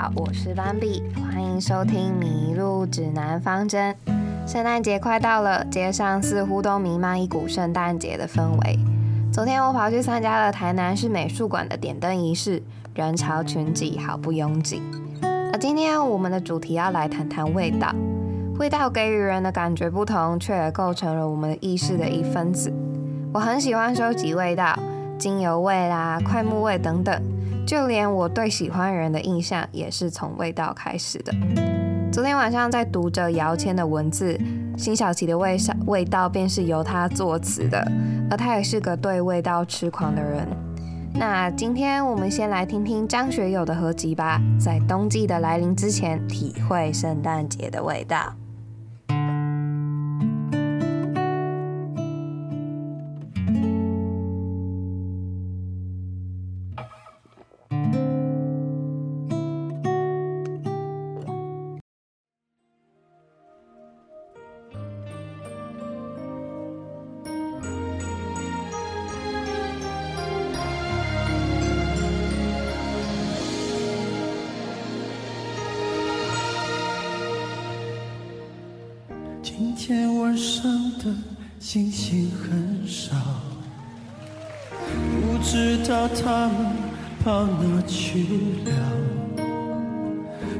好，我是斑比，欢迎收听《迷路指南方针》。圣诞节快到了，街上似乎都弥漫一股圣诞节的氛围。昨天我跑去参加了台南市美术馆的点灯仪式，人潮群挤，毫不拥挤。而今天我们的主题要来谈谈味道，味道给予人的感觉不同，却也构成了我们意识的一分子。我很喜欢收集味道，精油味啦、快木味等等。就连我对喜欢人的印象也是从味道开始的。昨天晚上在读着姚谦的文字，辛晓琪的味味道便是由他作词的，而他也是个对味道痴狂的人。那今天我们先来听听张学友的合集吧，在冬季的来临之前，体会圣诞节的味道。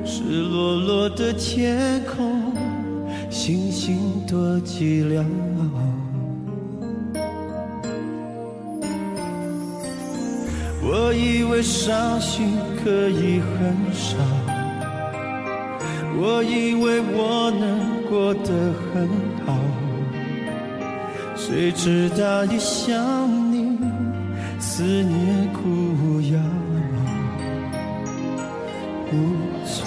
赤裸裸的天空，星星多寂寥。我以为伤心可以很少，我以为我能。过得很好，谁知道一想你，思念苦药，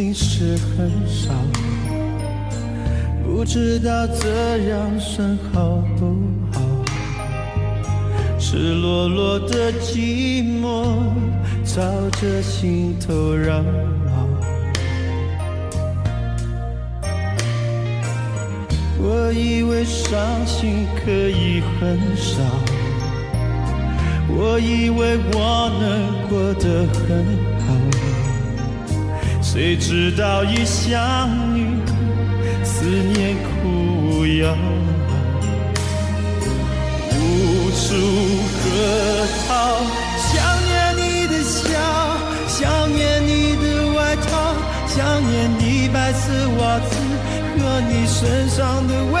心事很少。不知道这样算好不好？赤裸裸的寂寞朝着心头绕。我以为伤心可以很少，我以为我能过得很，谁知道一想你。思念苦药，无处可逃。想念你的笑，想念你的外套，想念你白色袜子和你身上的味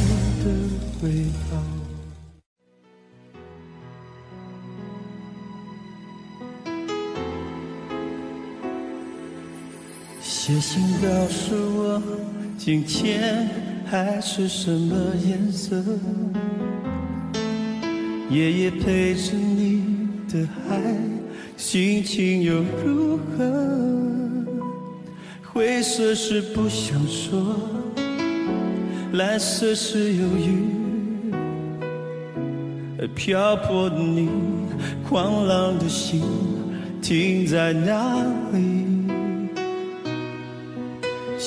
写信告诉我，今天海是什么颜色？夜夜陪着你的海，心情又如何？灰色是不想说，蓝色是忧郁，漂泊的你，狂浪的心停在哪里？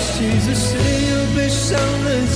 写着谁又被伤了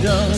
笑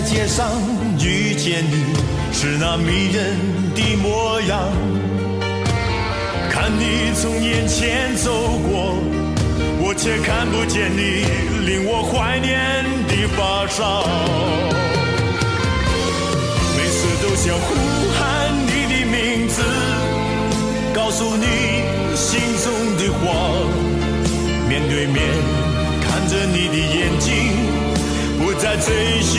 在街上遇见你，是那迷人的模样。看你从眼前走过，我却看不见你令我怀念的发梢。每次都想呼喊你的名字，告诉你心中的话，面对面看着你的眼睛。不再追寻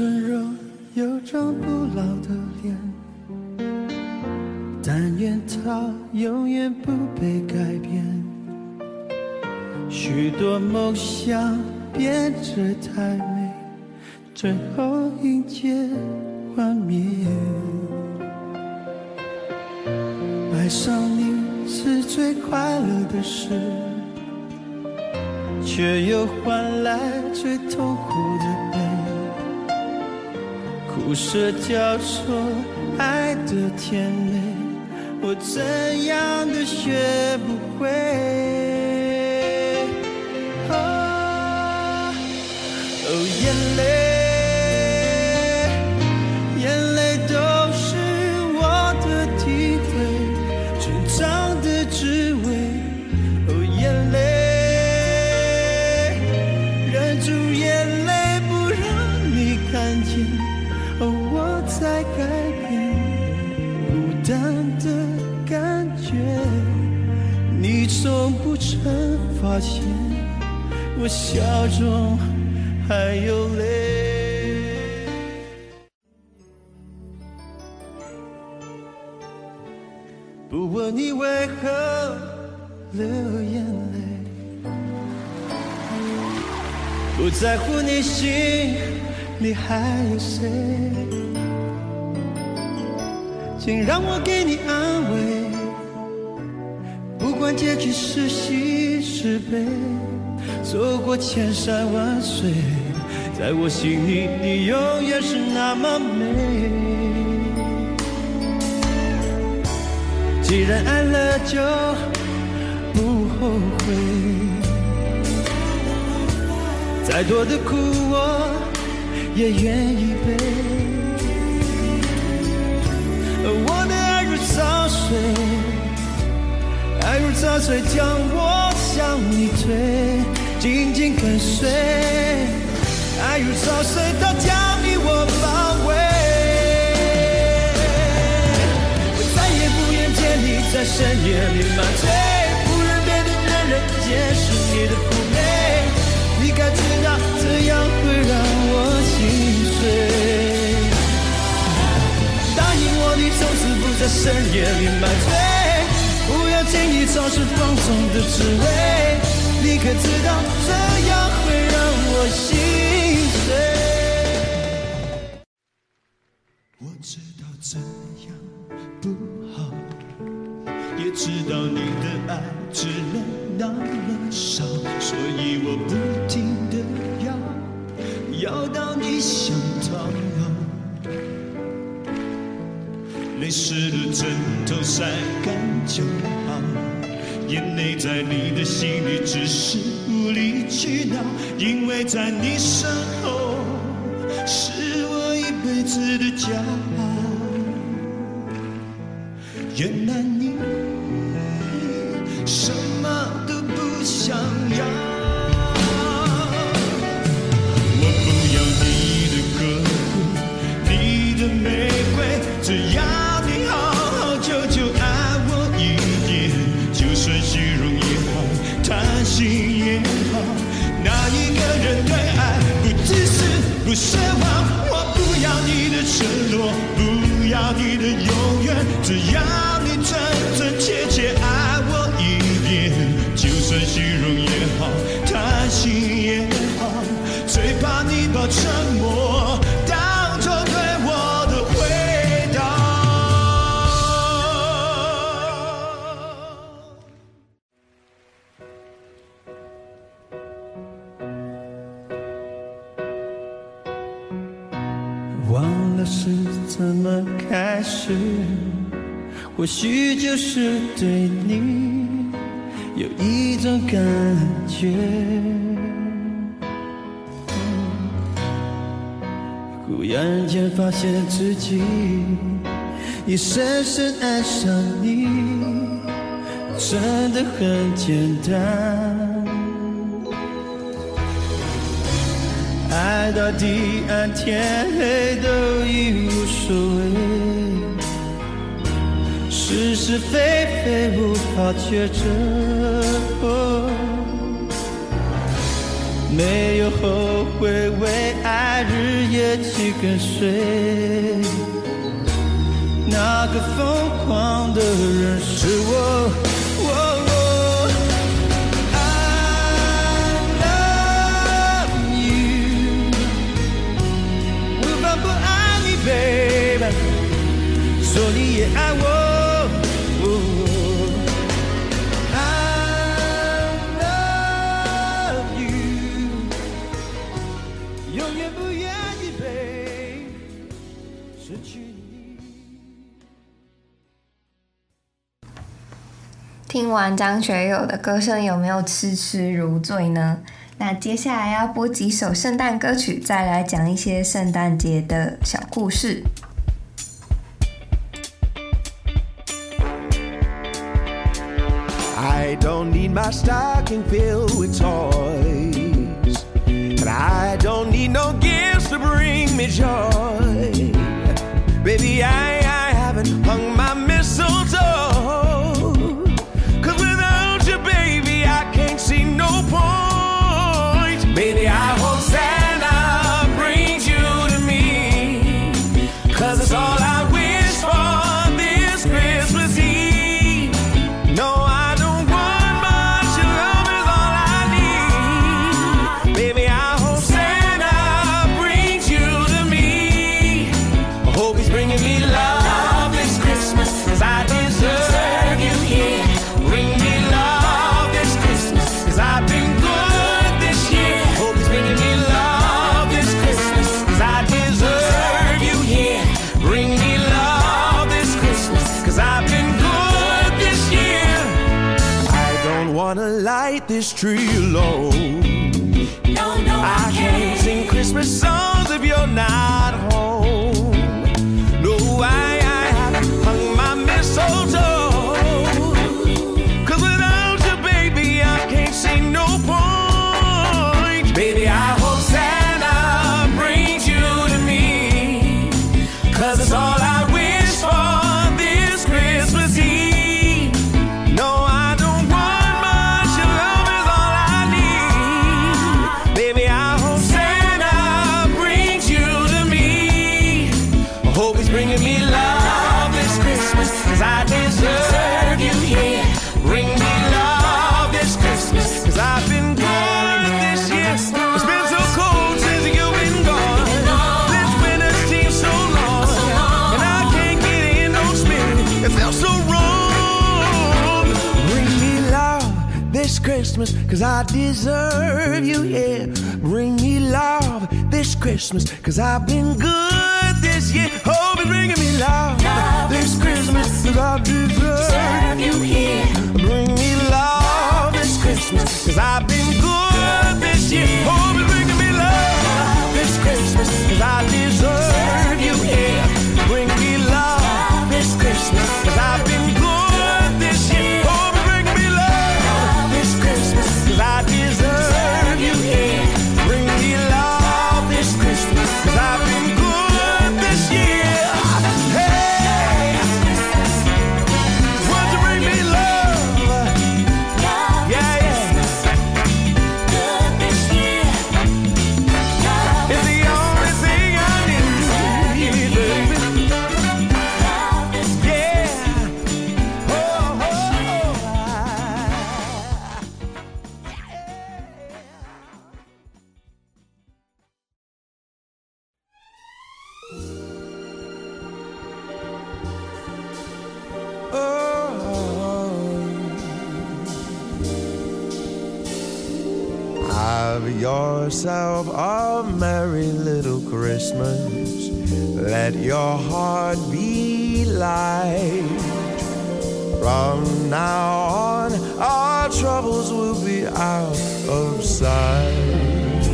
若有一张不老的脸，但愿它永远不被改变，许多梦想变得太美，最后迎接幻灭。爱上你是最快乐的事，却又换来最痛苦的悲。苦涩交错，爱的甜美。我怎样都学不会。哦哦，眼泪在乎你心里还有谁，请让我给你安慰。不管结局是喜是悲，走过千山万水，在我心里你永远是那么美。既然爱了就不后悔，再多的苦我也愿意背。我的爱如潮水，爱如潮水将我向你推，紧紧跟随。爱如潮水，它将你我包围。我再也不愿见你在深夜里麻醉，不愿别的男人见识你的妩媚，你该知在深夜里买醉，不要轻易尝试放纵的滋味，你可知道这样会让我心碎？我知道这样不好，也。知道你的爱只能那么少，所以我不停地要，要到你想逃。泪湿了枕头晒干就好，眼泪在你的心里只是无理取闹，因为在你身后是我一辈子的骄傲。原来你什么都。不想现自己已深深爱上你，真的很简单，爱到地暗天黑都已无所谓。是是非非无法抉择，没有后悔，为爱日夜去跟随。那个疯狂的人是我。I love you，无法不爱你，baby，说你也爱我。听完张学友的歌声，有没有痴痴如醉呢？那接下来要播几首圣诞歌曲，再来讲一些圣诞节的小故事。I don't need my stocking filled with toys, but I don't need no gifts to bring me joy. Baby, I, I haven't hung my this tree alone. No, no, I, I can't sing Christmas songs if you're not home. Christmas. Cause I deserve you, yeah. Bring me love this Christmas. Cause I've been good this year. Oh, Hope it's bringing me love, Love this this Christmas. Cause I deserve Serve you here. Bring me love this Christmas. Cause I've been good this year. Oh, Hope it's bringing me love this Christmas. Cause I deserve you here. Bring me love this Christmas. Cause I've been heart be light. From now on, our troubles will be out of sight.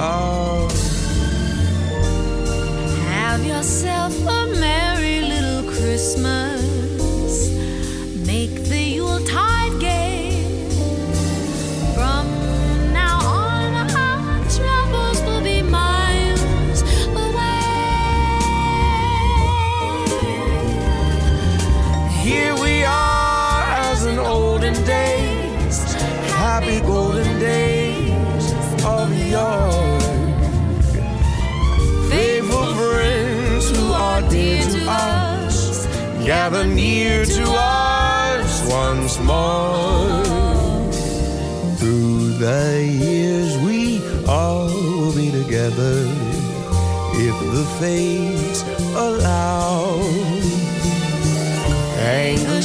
Oh, Have yourself a merry little Christmas. Make the Yuletide happy golden days of yore. Faithful friends who are dear to us, gather near to us once more. Through the years, we all will be together if the fates allow. Hang a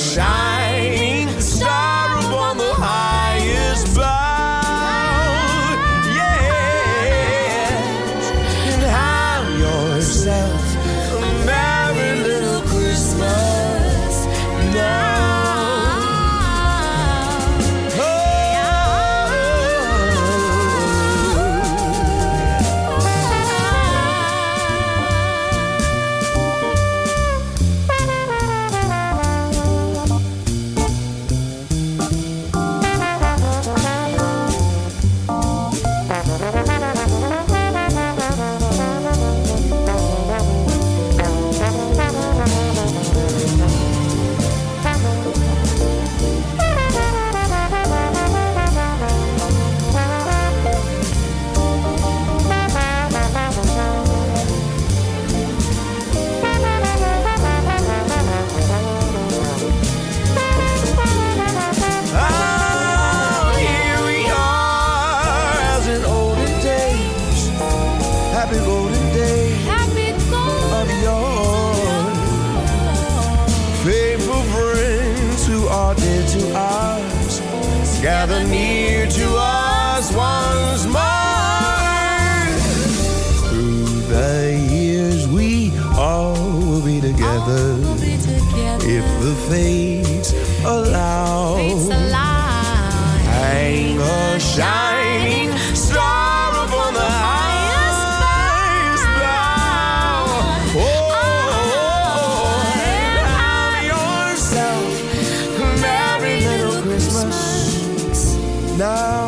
Now,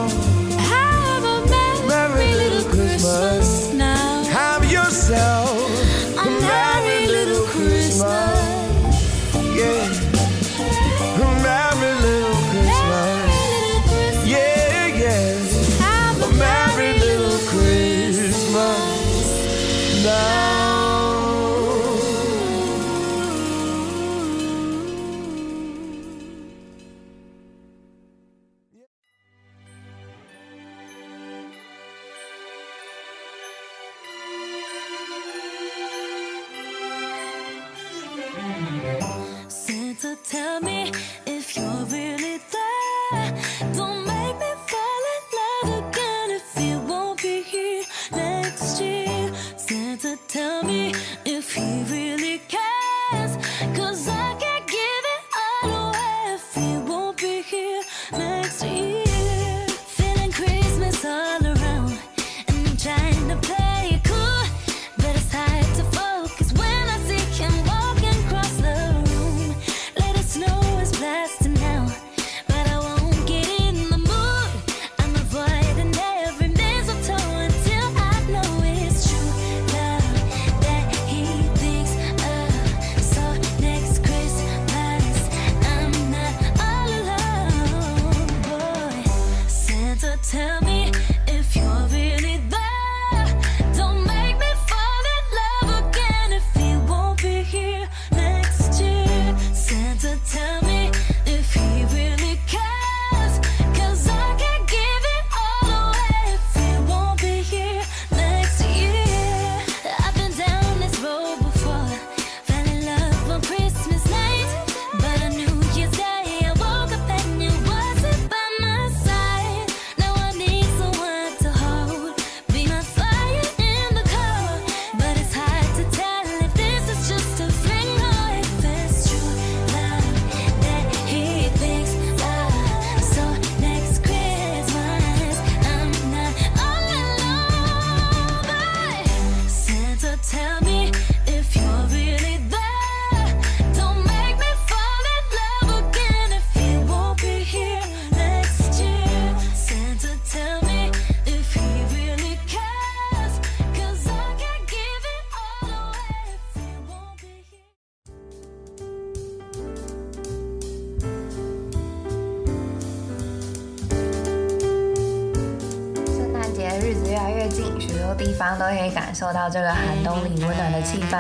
节日子越来越近，许多地方都可以感受到这个寒冬里温暖的气氛。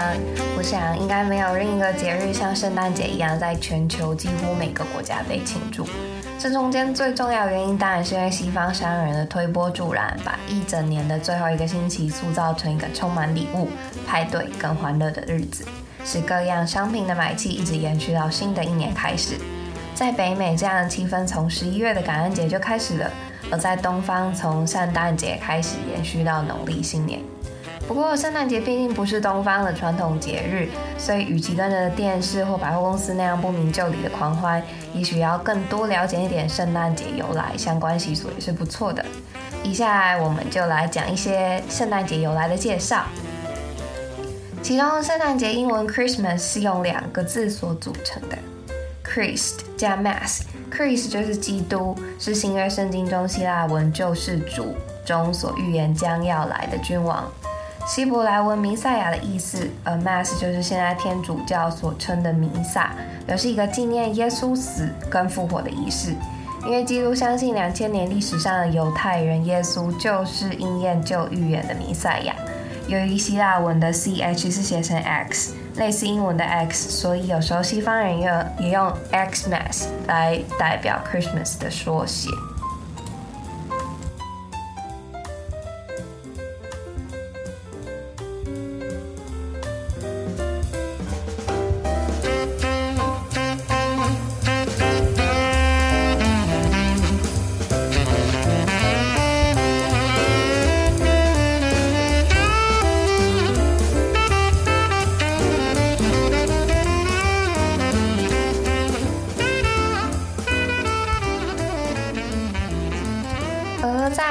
我想，应该没有另一个节日像圣诞节一样，在全球几乎每个国家被庆祝。这中间最重要原因，当然是因为西方商人的推波助澜，把一整年的最后一个星期塑造成一个充满礼物、派对跟欢乐的日子，使各样商品的买气一直延续到新的一年开始。在北美，这样的气氛从十一月的感恩节就开始了。而在东方，从圣诞节开始延续到农历新年。不过，圣诞节毕竟不是东方的传统节日，所以与其跟着电视或百货公司那样不明就里的狂欢，也许要更多了解一点圣诞节由来，相关习俗也是不错的。以下来我们就来讲一些圣诞节由来的介绍。其中，圣诞节英文 Christmas 是用两个字所组成的，Christ 加 Mass。Christ 就是基督，是新约圣经中希腊文救世主中所预言将要来的君王。希伯来文弥赛亚的意思，而 Mass 就是现在天主教所称的弥撒，表示一个纪念耶稣死跟复活的仪式。因为基督相信两千年历史上的犹太人耶稣就是应验旧预言的弥赛亚。由于希腊文的 ch 是写成 x，类似英文的 x，所以有时候西方人也也用 Xmas 来代表 Christmas 的缩写。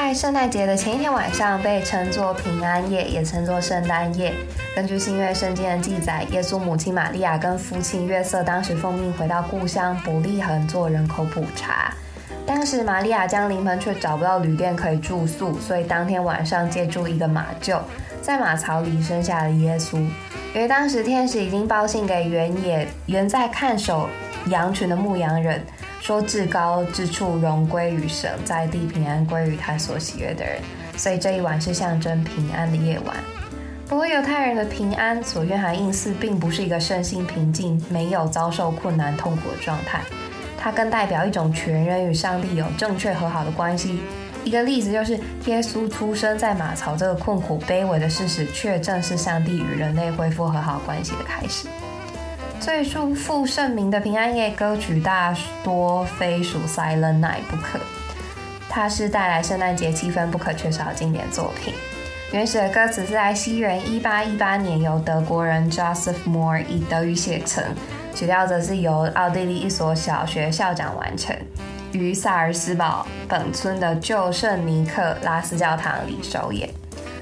在圣诞节的前一天晚上，被称作平安夜，也称作圣诞夜。根据新约圣经的记载，耶稣母亲玛利亚跟父亲约瑟当时奉命回到故乡伯利恒做人口普查。当时玛利亚将临盆却找不到旅店可以住宿，所以当天晚上借住一个马厩，在马槽里生下了耶稣。因为当时天使已经报信给原野原在看守羊群的牧羊人，说至高之处荣归于神，在地平安归于他所喜悦的人，所以这一晚是象征平安的夜晚。不过犹太人的平安所约翰映似并不是一个身心平静、没有遭受困难痛苦的状态。它更代表一种全人与上帝有正确和好的关系。一个例子就是，耶稣出生在马槽这个困苦卑微的事实，却正是上帝与人类恢复和好关系的开始。最祝福圣名的平安夜歌曲大多非属 Silent Night 不可，它是带来圣诞节气氛不可缺少的经典作品。原始的歌词是在西元一八一八年由德国人 Joseph Moore 以德语写成。曲调则是由奥地利一所小学校长完成，于萨尔斯堡本村的旧圣尼克拉斯教堂里首演。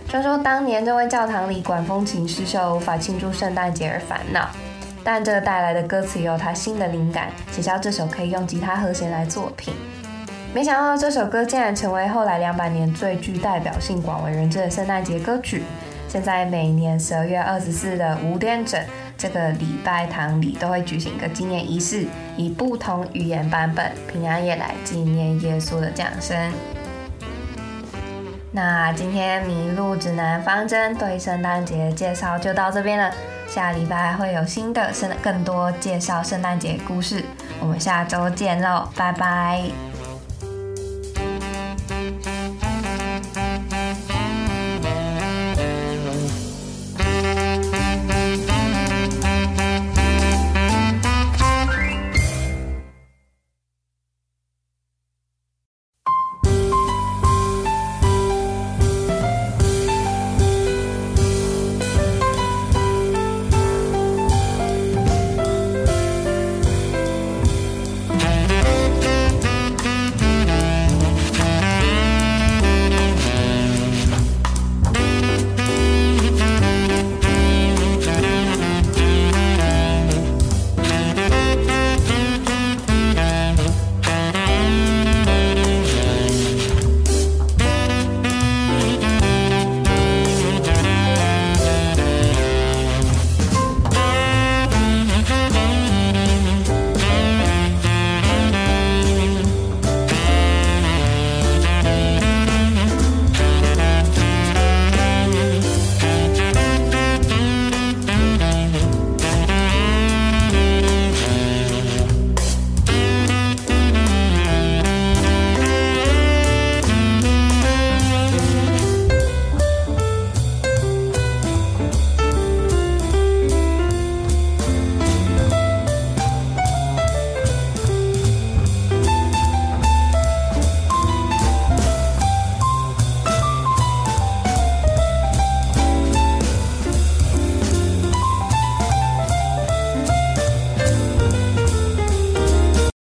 传说当年这位教堂里管风琴失修，无法庆祝圣诞节而烦恼，但这带来的歌词有他新的灵感，写下这首可以用吉他和弦来作品。没想到这首歌竟然成为后来两百年最具代表性、广为人知的圣诞节歌曲。现在每年十二月二十四的五点整。这个礼拜堂里都会举行一个纪念仪式，以不同语言版本平安夜来纪念耶稣的降生。那今天迷路指南方针对圣诞节介绍就到这边了，下礼拜会有新的圣更多介绍圣诞节故事，我们下周见喽，拜拜。